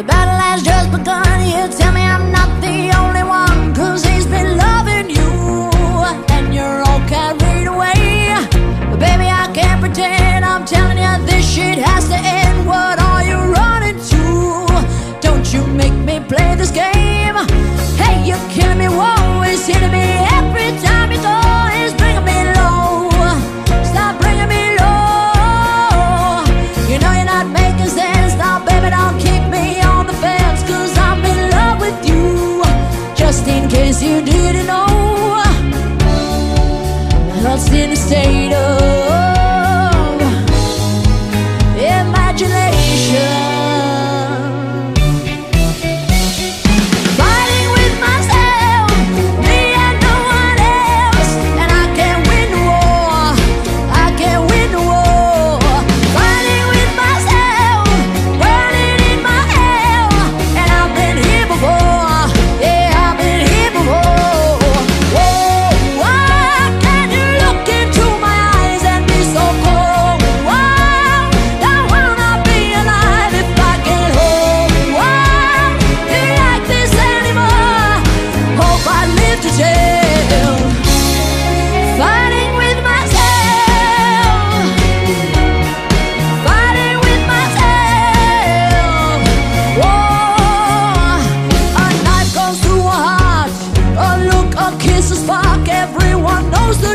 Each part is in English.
The battle has just begun. You tell me I'm not the only one, cause he's been loving you, and you're all carried away. But baby, I can't pretend. I'm telling you, this shit has to end. What are you running to? Don't you make me play this game. say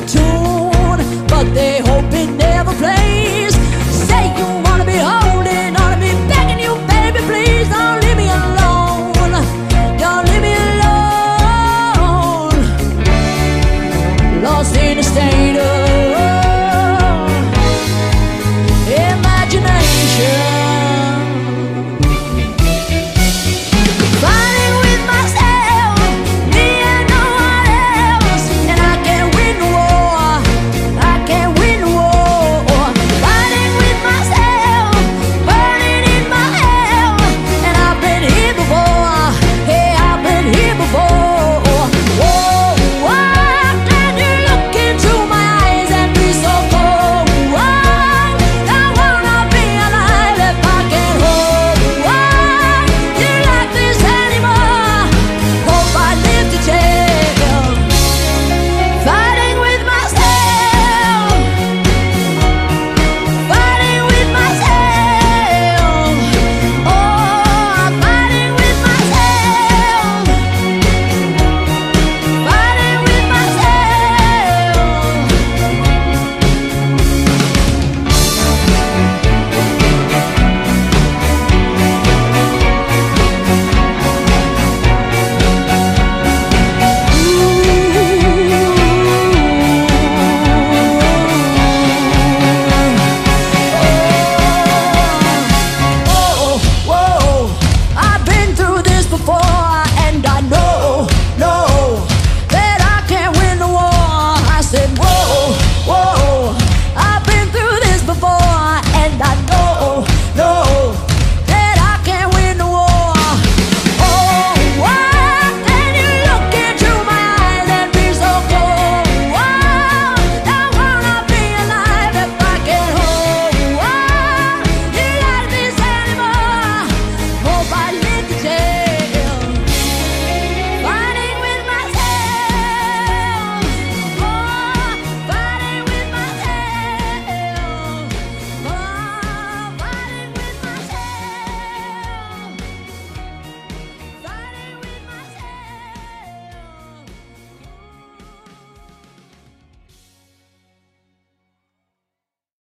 your.